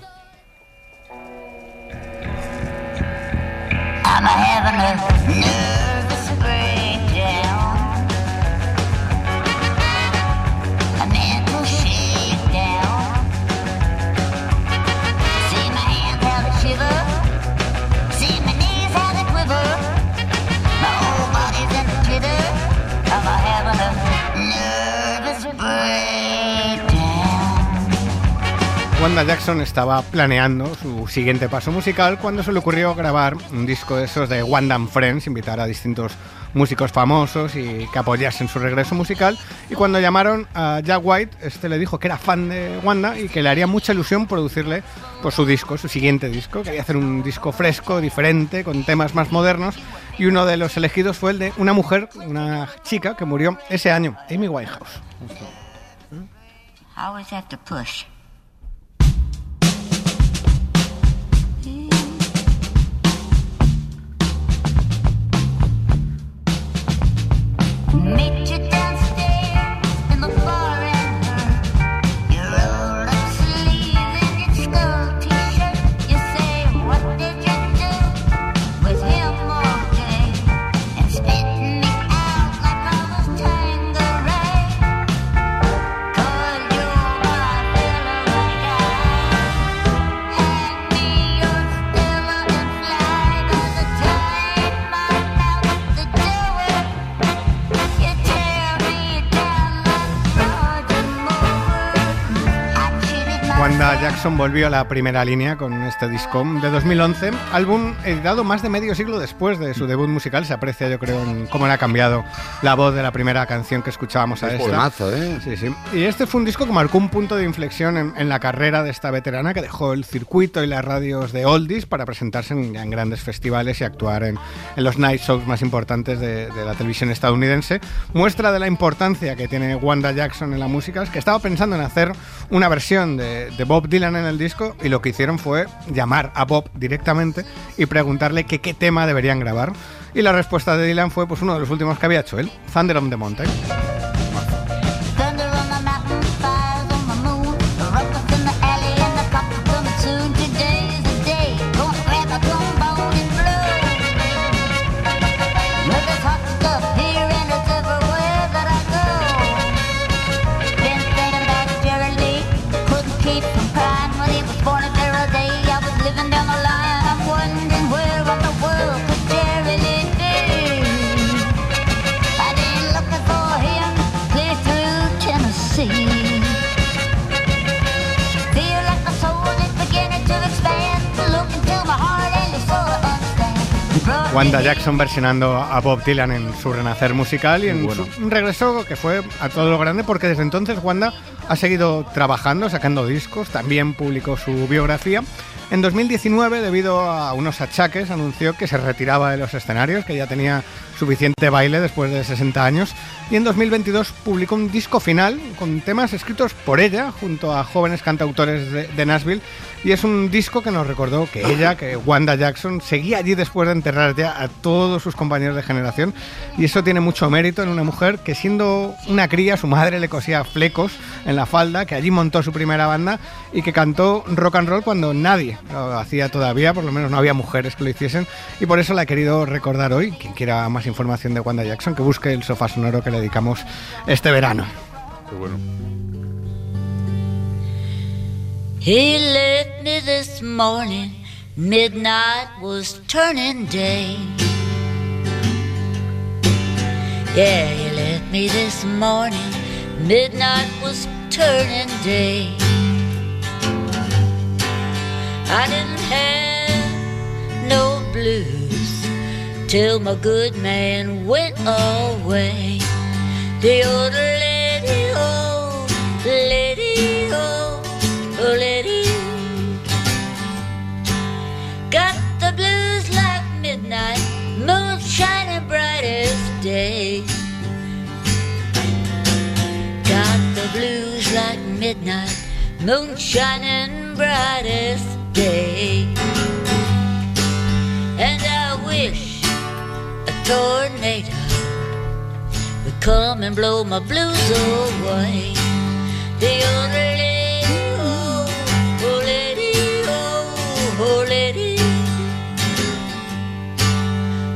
Wanda Jackson estaba planeando su siguiente paso musical cuando se le ocurrió grabar un disco de esos de Wanda and Friends, invitar a distintos músicos famosos y que apoyasen su regreso musical. Y cuando llamaron a Jack White, este le dijo que era fan de Wanda y que le haría mucha ilusión producirle pues, su disco, su siguiente disco. Quería hacer un disco fresco, diferente, con temas más modernos. Y uno de los elegidos fue el de una mujer, una chica que murió ese año, Amy Winehouse. To push. Me. Jackson volvió a la primera línea con este disco de 2011, álbum editado más de medio siglo después de su debut musical. Se aprecia, yo creo, en cómo le ha cambiado la voz de la primera canción que escuchábamos a Es esta. buenazo, ¿eh? Sí, sí. Y este fue un disco que marcó un punto de inflexión en, en la carrera de esta veterana que dejó el circuito y las radios de oldies para presentarse en, en grandes festivales y actuar en, en los night shows más importantes de, de la televisión estadounidense. Muestra de la importancia que tiene Wanda Jackson en la música es que estaba pensando en hacer una versión de, de Bob Dylan en el disco y lo que hicieron fue llamar a Bob directamente y preguntarle qué tema deberían grabar. Y la respuesta de Dylan fue pues uno de los últimos que había hecho él, Thunder on the Mountain. Wanda Jackson versionando a Bob Dylan en su renacer musical y en bueno. su- un regreso que fue a todo lo grande porque desde entonces Wanda ha seguido trabajando, sacando discos, también publicó su biografía. En 2019, debido a unos achaques, anunció que se retiraba de los escenarios, que ya tenía suficiente baile después de 60 años. Y en 2022 publicó un disco final con temas escritos por ella junto a jóvenes cantautores de, de Nashville. Y es un disco que nos recordó que ella, que Wanda Jackson, seguía allí después de enterrar ya a todos sus compañeros de generación. Y eso tiene mucho mérito en una mujer que siendo una cría, su madre le cosía flecos en la falda, que allí montó su primera banda y que cantó rock and roll cuando nadie lo hacía todavía, por lo menos no había mujeres que lo hiciesen. Y por eso la he querido recordar hoy. Quien quiera más información de Wanda Jackson, que busque el sofá sonoro que le dedicamos este verano. Qué bueno. He left me this morning, midnight was turning day. Yeah, he left me this morning, midnight was turning day. I didn't have no blues till my good man went away. The old lady, oh, lady, oh, oh, lady, got the blues like midnight, moon shining bright as day. Got the blues like midnight, moon shining bright as day. Tornado would come and blow my blues away. The old lady, oh, lady, oh, oh lady.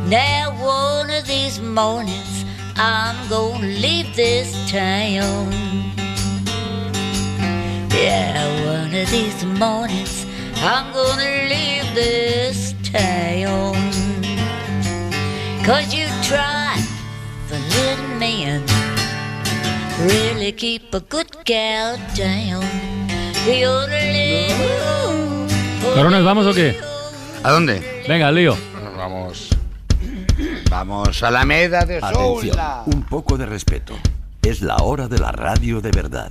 Now one of these mornings I'm gonna leave this town. Yeah, one of these mornings I'm gonna leave this town. Cause you try for little men really keep a good gal down. The oh, ¿Cabrones, vamos o qué? ¿A dónde? Venga, lío. Vamos. Vamos a la Alameda de Atención, Soula. un poco de respeto. Es la hora de la radio de verdad.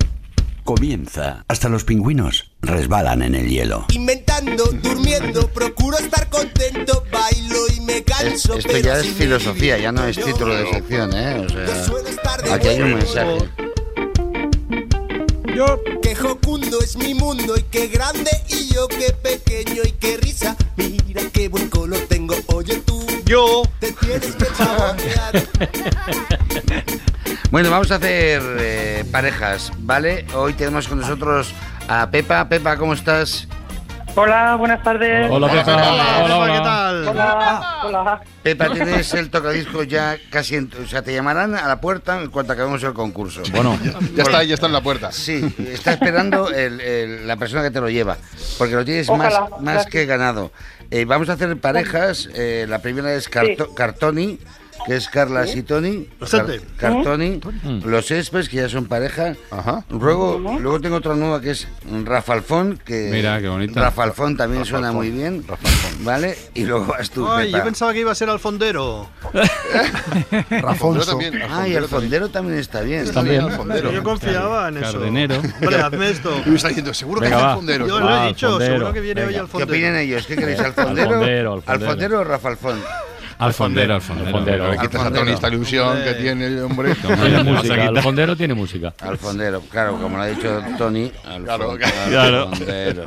Comienza. Hasta los pingüinos resbalan en el hielo. Inventando, durmiendo, procuro estar contento, bailo y me canso. Esto pero ya es filosofía, ya no es título de sección, ¿eh? O estar de sea, aquí hay un mensaje. Yo, qué jocundo es mi mundo y qué grande y yo qué pequeño y qué risa. Mira qué buen color tengo, oye tú. Yo te tienes que. [LAUGHS] Bueno, vamos a hacer eh, parejas, ¿vale? Hoy tenemos con nosotros a Pepa. Pepa, ¿cómo estás? Hola, buenas tardes. Hola, Pepa. Hola, hola. ¿Qué tal? Hola, hola. Pepa, tienes el tocadisco ya casi... en- o sea, te llamarán a la puerta en cuanto acabemos el concurso. Bueno. [LAUGHS] Ya está ahí, ya está en la puerta. Sí, está esperando el- el- la persona que te lo lleva, porque lo tienes Ojalá, más, que ganado. Eh, vamos a hacer parejas. eh, la primera es Carto- Cartoni que es Carla Sí. y Tony. Car- Cartoni. Los Espes, que ya son pareja. Luego, luego tengo otra nueva que es Rafa Alfón, que Mira, qué bonita. Rafa Alfón también Rafa suena Alfón. muy bien. ¿Vale? Y luego vas tú, Ay, Pepa. yo pensaba que iba a ser alfondero. [LAUGHS] Rafonso. también, Ah, y Alfondero también está bien. Está bien, Alfondero. Yo confiaba en eso. Cardenero. Hombre, hazme esto. Yo estaba diciendo, seguro que es va. alfondero. Yo lo he dicho, seguro que viene hoy ¿Qué Alfondero. opinan ellos? ¿Qué queréis? ¿Alfondero? Alfondero, alfondero. ¿Alfondero o Rafa Alfón? Alfondero, alfondero. Alfondero. Le quitas a Tony esta ilusión que tiene el hombre. Tiene música, Alfondero tiene música. Alfondero, claro, como lo ha dicho Tony. Claro, Alfon- claro. Alfondero.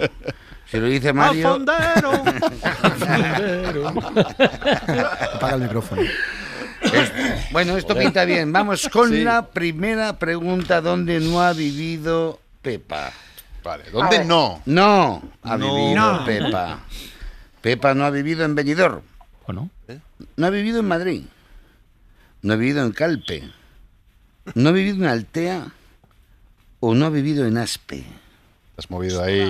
Si lo dice Mario. Alfondero. [LAUGHS] Apaga el micrófono. Es- bueno, esto pinta bien. Vamos con la primera pregunta donde no ha vivido Pepa. Vale, ¿dónde no? No ha No. vivido No. Pepa. Pepa no ha vivido en Benidorm. ¿O no? No ha vivido en Madrid. No ha vivido en Calpe. No ha vivido en Altea. O no ha vivido en Aspe. Has movido ahí.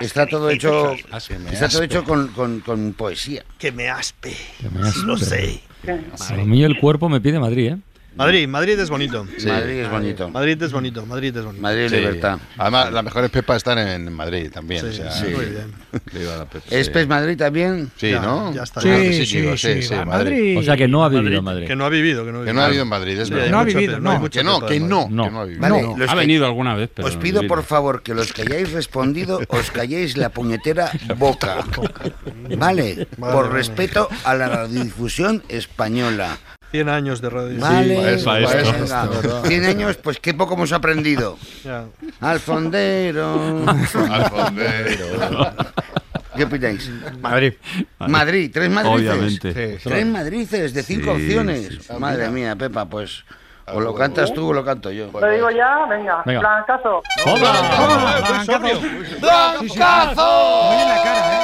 Está todo hecho, está todo hecho con, con- con poesía. Que me aspe. me aspe. Lo sé. A mí el cuerpo me pide Madrid, ¿eh? Madrid, Madrid es bonito. Sí. Madrid es bonito. Madrid es bonito, Madrid es bonito. Madrid Sí. libertad. Además, las mejores pepas están en Madrid también. Sí, o sea, sí. Muy bien. [LAUGHS] Sí. ¿Espes Madrid también? Sí, Ya, ¿no? ya está. Sí, sí, sí, va, Madrid. Madrid. O sea que no ha vivido en Madrid. Que no ha vivido, que no ha Que vivido. no ha habido en Madrid, es Sí, verdad. No ha vivido, no. Que no, que no, que no ha vivido. Vale, los Ha venido alguna vez, pero Os pido por favor que los que hayáis respondido os calléis la puñetera boca. [LAUGHS] Vale, por respeto a la radiodifusión española. 100 años de radio. Vale, para eso, para eso. venga. [LAUGHS] 100 años, pues qué poco hemos aprendido. [LAUGHS] Ya. Alfondero. Alfondero. [LAUGHS] ¿Qué opináis? Madrid. Madrid, tres Madrices. Obviamente. Tres Madrices de cinco Sí, opciones. sí, sí. Madre mía, Pepa, pues o lo cantas tú o lo canto yo. Lo digo ya, venga. Venga. Blancazo. ¡Muy sobrio! ¡Blancazo! Muy en la cara, ¿eh?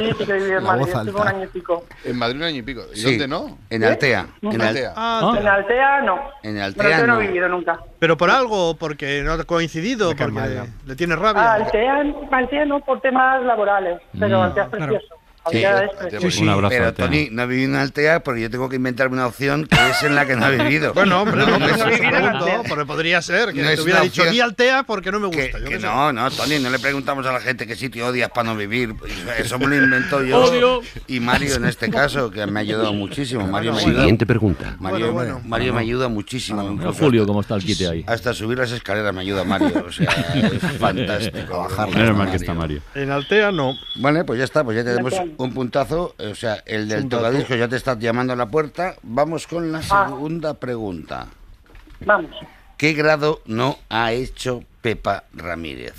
Sí, sí que viví en La Madrid. Estuve un año y pico. En Madrid un año y pico. ¿Y Sí, dónde no? En Altea. En, Al- Altea. Ah, En Altea no. en Altea Altea no no. he vivido nunca. ¿Pero por algo o porque no ha coincidido? Porque mal, le, tiene Ah, rabia. Altea, Altea no por temas laborales, pero Mm. Altea es precioso. Es precioso. Sí, sí. Un abrazo. Pero Altea. Tony, no ha vivido en Altea porque yo tengo que inventarme una opción que es en la que no ha vivido. [LAUGHS] Bueno, hombre, no, no eso vivir en pregunto, porque podría ser que No te hubiera dicho di Altea porque no me Que, gusta. yo que no, no, Tony, no le preguntamos a la gente qué sitio odias para no vivir. Eso me lo inventó yo. Odio. Y Mario en este caso, que me ha ayudado muchísimo. Mario me ayuda, Siguiente pregunta. Mario, Bueno, bueno. Mario me ayuda muchísimo. Julio, hasta- cómo está el quite ahí. Hasta subir las escaleras me ayuda Mario. O sea, [LAUGHS] es fantástico. bajarlas. Menos mal que está Mario. En Altea no. Vale, pues ya está, pues ya tenemos un puntazo. O sea, el del tocadiscos ya te está llamando a la puerta. Vamos con la segunda pregunta. Vamos. ¿Qué grado no ha hecho Pepa Ramírez?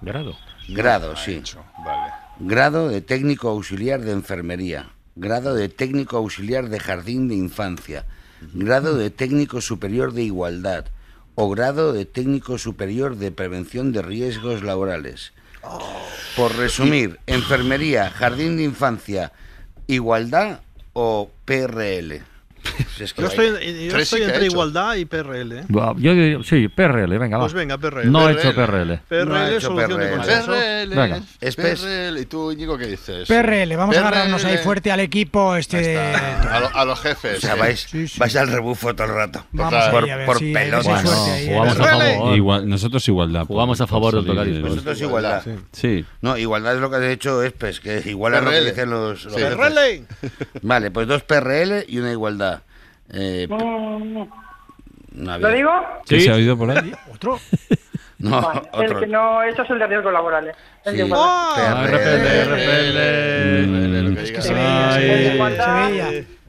Grado. Grado, sí. Hecho, Vale. Grado de técnico auxiliar de enfermería. Grado de técnico auxiliar de jardín de infancia. Grado de técnico superior de igualdad. O grado de técnico superior de prevención de riesgos laborales. Por resumir, enfermería, jardín de infancia, igualdad o PRL. Si es que Yo estoy, yo entre igualdad y PRL. ¿eh? Yo diría- sí, PRL, venga, va. Pues venga, PRL. No he hecho PRL. PRL, No ha hecho solución de PRL. consenso. PRL. Venga. PRL. ¿Y tú, Íñigo, qué dices? PRL, vamos a agarrarnos ahí fuerte al equipo este. A, lo- a los jefes. O sea, eh. vais, Sí, sí. vais al rebufo todo el rato. Vamos Total. por, a ver pelotas. suerte Bueno, ahí, ¿eh? jugamos a PRL. favor. Igual, nosotros igualdad. Jugamos a favor del de- Vosotros igualdad. Sí. No, igualdad es lo que ha hecho Espes, que igual es lo que dicen los. PRL. Vale, pues dos PRL y una igualdad. Eh, Mm, no había- ¿Lo digo? ¿Qué se ha oído por ahí? [LAUGHS] Otro. [LAUGHS] No, Vale, El otro. que no hecho es el de riesgos laborales. El Sí. de. ¡Ah! Es que.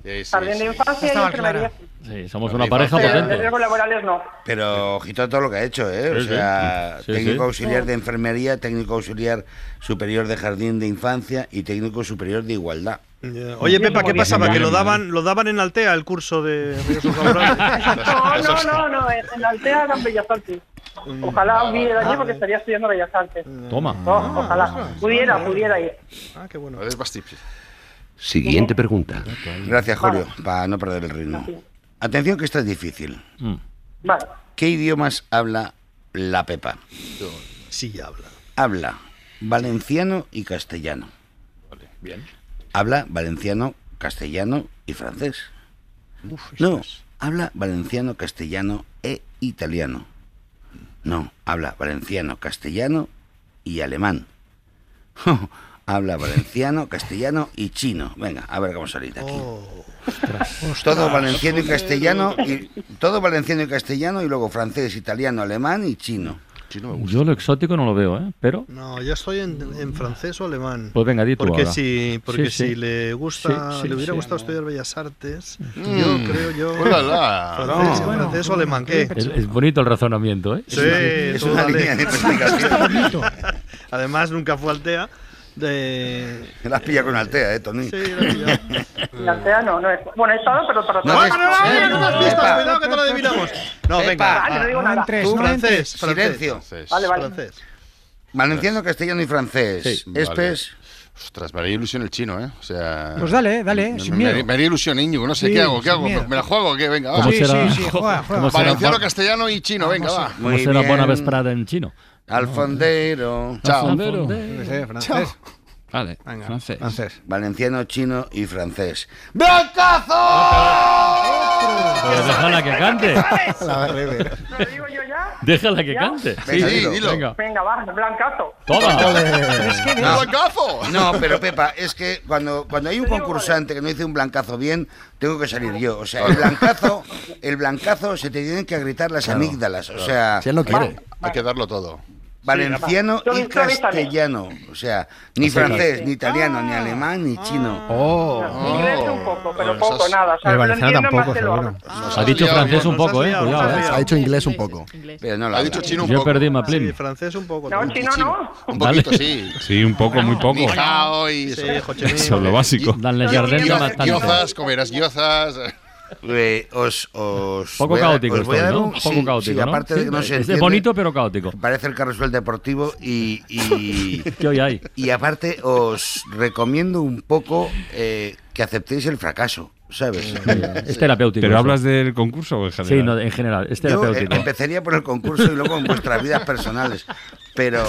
Sí, sí, jardín sí. de infancia y enfermería. Sí, somos una pareja potente. riesgos laborales no. Pero ojito a todo lo que ha hecho, ¿eh? O sea, Sí, técnico sí. auxiliar de enfermería, técnico auxiliar superior de jardín de infancia y técnico superior de igualdad. Oye, Pepa, ¿qué pasaba? ¿Que lo daban, lo daban en Altea el curso de riesgos laborales? [LAUGHS] [LAUGHS] No, no, no, no, en Altea eran Bellas Artes. Ojalá hubiera allí porque estaría estudiando Bellas Artes. Toma. No, ojalá. Pudiera, pudiera ir. Ah, qué bueno. Es más tips. Siguiente pregunta. Gracias, Julio, para no perder el ritmo. Atención que esta es difícil. Mm. Vale. ¿Qué idiomas habla la Pepa? Sí, habla. Habla valenciano y castellano. Bien. habla valenciano, castellano y francés. no, habla valenciano, castellano e italiano. No, habla valenciano, castellano y alemán. [LAUGHS] habla valenciano, castellano y chino. Venga, a ver cómo salir de aquí. Todo valenciano y castellano y todo valenciano y castellano y luego francés, italiano, alemán y chino. Yo lo exótico no lo veo, ¿eh? Pero, No, yo estoy en, en francés o alemán. pues venga, di tú Porque ahora. si, porque Sí, sí. si le gusta, Sí, sí, le hubiera sí. gustado estudiar Bellas Artes, Mm. yo creo yo. [LAUGHS] Francés, No. francés o alemán, ¿qué? Es, es bonito el razonamiento, ¿eh? Sí, tú dale. [LAUGHS] Además, nunca fue Altea. De... [LAUGHS] La has pillado con Altea, ¿eh, Tony? Sí, la he pillado. [LAUGHS] La Altea no, no es. Bueno, he estado, pero para No, es- no, no, no, no, pistas, Pepa. cuidado que te lo adivinamos. No, venga. Vale, no digo nada. Tú, francés. Silencio. Vale, vale. Francés. Valenciano, castellano y francés. Espes. Ostras, me haría ilusión el chino, ¿eh? O sea... Pues dale, dale, me- sin me, miedo. haría- me haría ilusión, Íñigo. No sé Sí, qué hago, qué hago. miedo. ¿Me la juego o qué? Venga, va. ¿Cómo será? Sí, sí, [LAUGHS] juega, juega. ¿Cómo será, Valenciano, castellano y chino, venga, va. cómo Muy será buena bien. vesprada en chino? Chao. Yo qué sé, francés. Vale, Venga, francés. Valenciano, chino y francés. ¡Blancazo! Pero déjala que cante. [LAUGHS] ¿Lo digo yo ya? Déjala que ¿Ya? cante. Venga, Sí, dilo. dilo. Venga. Venga, va, blancazo. Toma. Es que ¡Un No. blancazo! No, pero Pepa, es que cuando, cuando hay un concursante que no dice un blancazo bien, tengo que salir yo. O sea, el blancazo, el blancazo se te tienen que gritar las amígdalas. O sea, Si él no quiere. Hay que darlo todo. Valenciano Yo y castellano. O sea, ni francés, ni italiano, ni alemán, ni chino. Oh. Inglés un poco, pero Oh, poco, esas- nada. O sea, El valenciano tampoco, seguro. hablo. Ha dicho francés un poco, ¿eh? ¿eh? Ha hecho inglés un poco. Pero no lo Ha habla. dicho chino un Yo poco. perdí Sí, Maplin. francés un poco. No, chino no. Un poquito, sí. Sí, un poco, muy poco. Ni hao y Sí, eso. Es lo básico. Danle jardín. Guiozas, comerás guiozas. Eh, os, os Poco voy a- caótico os voy a estoy, dar ¿no? Poco sí, caótico, sí, ¿no? aparte de que no Sí, se es entiende, bonito pero caótico. Parece el carrusel deportivo y, y, ¿Qué hoy hay? y aparte os recomiendo un poco eh, que aceptéis el fracaso, ¿sabes? Es terapéutico. ¿Pero eso. hablas del concurso o en general? Sí, no, en general. Es Yo eh, terapéutico. empezaría por el concurso y luego en vuestras vidas personales, pero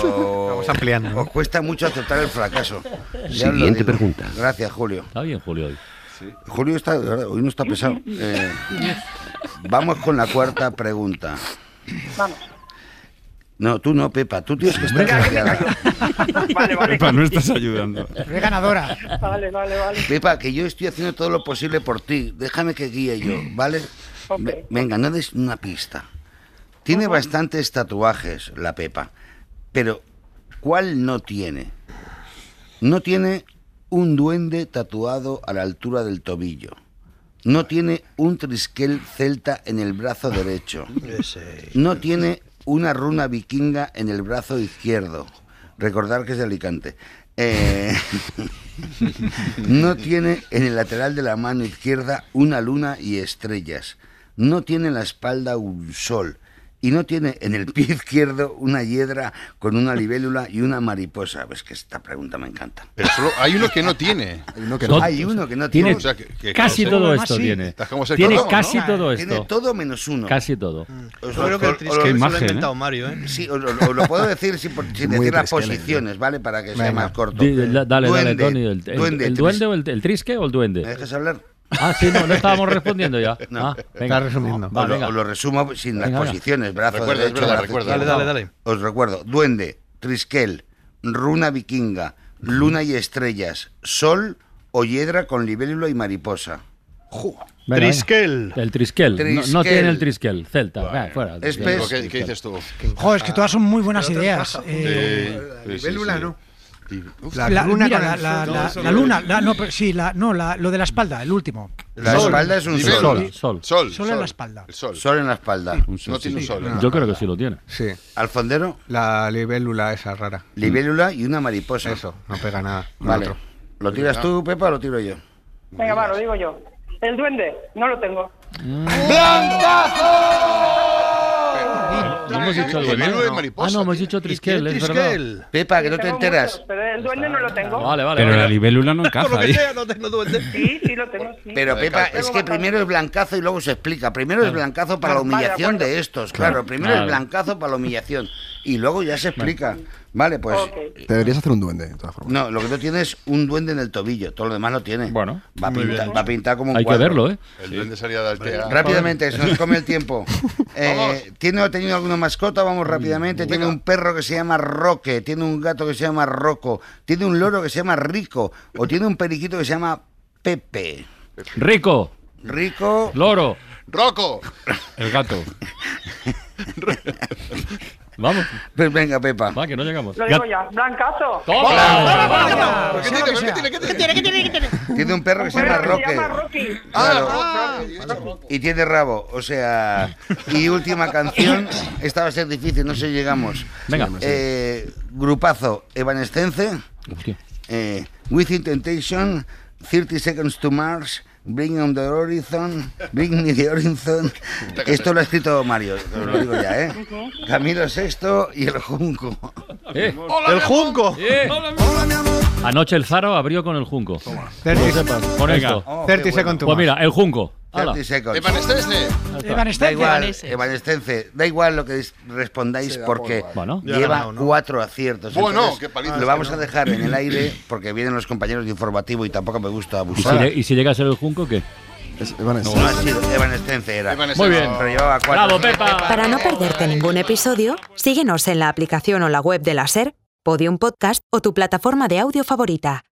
Vamos ampliando. os cuesta mucho aceptar el fracaso. Ya Siguiente pregunta. Gracias, Julio. Está bien, Julio, hoy. Julio está, de verdad, hoy no está pesado. [LAUGHS] Eh, vamos con la cuarta pregunta. Vamos. No, tú no, Pepa, tú tienes que estar callada. Vale, vale. Pepa, no estás ayudando. Es ganadora. Vale, vale, vale. Pepa, que yo estoy haciendo todo lo posible por ti. Déjame que guíe yo, ¿vale? Venga, no des una pista. Tiene bastantes tatuajes la Pepa, pero ¿cuál no tiene? No tiene un duende tatuado a la altura del tobillo. No tiene un trisquel celta en el brazo derecho. No tiene una runa vikinga en el brazo izquierdo. Recordar que es de Alicante. Eh, [LAUGHS] no tiene en el lateral de la mano izquierda una luna y estrellas. No tiene en la espalda un sol. Y no tiene en el pie [LAUGHS] izquierdo una hiedra con una libélula y una mariposa. Ves que esta pregunta me encanta. Pero solo hay uno que no tiene. Hay uno que No-. Hay uno que no Tiene tiene. O sea, que- que- casi todo esto sí. tiene. Tiene Colombo, ¿no? casi todo Tiene esto. todo menos uno. Casi todo. Os Yo creo que el os- se lo ha imagen, inventado ¿eh? Mario, ¿eh? Sí, os, os- os lo puedo decir sin, sin decir las posiciones, ¿vale? Para que sea Venga. más corto. La- dale, dale, Duende, Tony. ¿El, el- duende, el tris- duende o el, el trisque o el ¿Me duende? dejas hablar? Ah, sí, no, no estábamos respondiendo ya. No. Ah, Está venga. resumiendo. Va, os, lo, venga. os lo resumo sin las Venga, venga. posiciones. Brazo Recuerda, derecho, verdad, brazo recuerda. izquierdo. Dale, dale, dale. Os recuerdo. Duende, trisquel, runa vikinga, luna y estrellas, sol o hiedra con libélula y mariposa. Venga. Trisquel. El trisquel. No- No, tiene el trisquel. Celta. Va, fuera. Es trisquel. pez. ¿Qué, qué dices tú? Joder, es que todas son muy buenas ideas. Eh, Sí, sí, libélula sí. no. La la, luna mira, la, luna, no, pero sí, la, no, la, lo de la espalda, el último. La Sol. espalda es un sol. Sol, sol. Sol. En la espalda. El sol. Sol en la espalda. No tiene un sol. Yo creo que sí lo tiene. Sí. Alfondero, La libélula esa rara. libélula y una mariposa. Eso, no pega nada. Vale. otro. ¿Lo tiras tú, Pepa, o lo tiro yo? Venga, va, lo digo yo. El duende, no lo tengo. No hemos dicho el mariposa, Ah, no, hemos dicho trisquel, es verdad. Pepa, que no te enteras. pero el duende no lo tengo. Vale, vale. Pero la libélula no [LAUGHS] Por lo encaja que sea, no tengo duende. Sí, sí lo tengo. Pero Pepa, es que primero es blancazo y luego se explica. Primero es blancazo para la humillación de estos, claro. Primero es blancazo para la humillación. y luego ya se explica. Vale, pues. Te deberías hacer un duende, de todas formas. No, lo que no tiene es un duende en el tobillo, todo lo demás lo tiene. Bueno, va a pintar, va a pintar como un Hay que verlo, ¿eh? El duende salía de Altea. Rápidamente, se nos come el tiempo. [LAUGHS] Eh, ¿Tiene o ha tenido alguna mascota? Vamos rápidamente. Tiene un perro que se llama Roque, tiene un gato que se llama Rocco, tiene un loro que se llama Rico, o tiene un periquito que se llama Pepe. Rico. Rico. Loro. Rocco. El gato. [LAUGHS] Vamos. Pues venga, Pepa. Va, que no llegamos. Lo digo ya. Blancazo. ¡Toma! ¿Qué tiene? ¿Qué tiene? ¿Qué tiene? ¿Qué tiene? Tiene un perro que se llama Roque. llama Rocky. Claro. Y tiene rabo, o sea. Y última canción. Esta va a ser difícil, no sé si llegamos. Venga. Eh, grupazo Evanescence. Eh, Within Temptation. 30 Seconds to Mars. Bring on the Horizon. Bring me the Horizon. Esto lo ha escrito Mario, os lo digo ya, ¿eh? Camilo Sexto y el Junco. Eh. ¡El Junco! Eh. Anoche el Zaro abrió con el Junco. No lo sepas. Con esto. Oh, 30 seconds to Pues mira, el Junco. Hala. 30 seconds. Evanescence. Da igual, Evanescence. Evanescence, da igual lo que respondáis porque. Bueno. Lleva cuatro aciertos. Bueno, Entonces, qué paliza. Lo vamos a dejar en el [CLEARS THROAT] aire porque vienen los compañeros de informativo y tampoco me gusta ¿Y si, abusar. y si llega a ser el Junco, qué? Es Evanescence. No ha sido Evanescence era. Evanescence. Muy bien. Pero llevaba cuatro. Bravo, Pepa. Para no perderte ningún episodio, síguenos en la aplicación o la web de la SER, Podium Podcast o tu plataforma de audio favorita.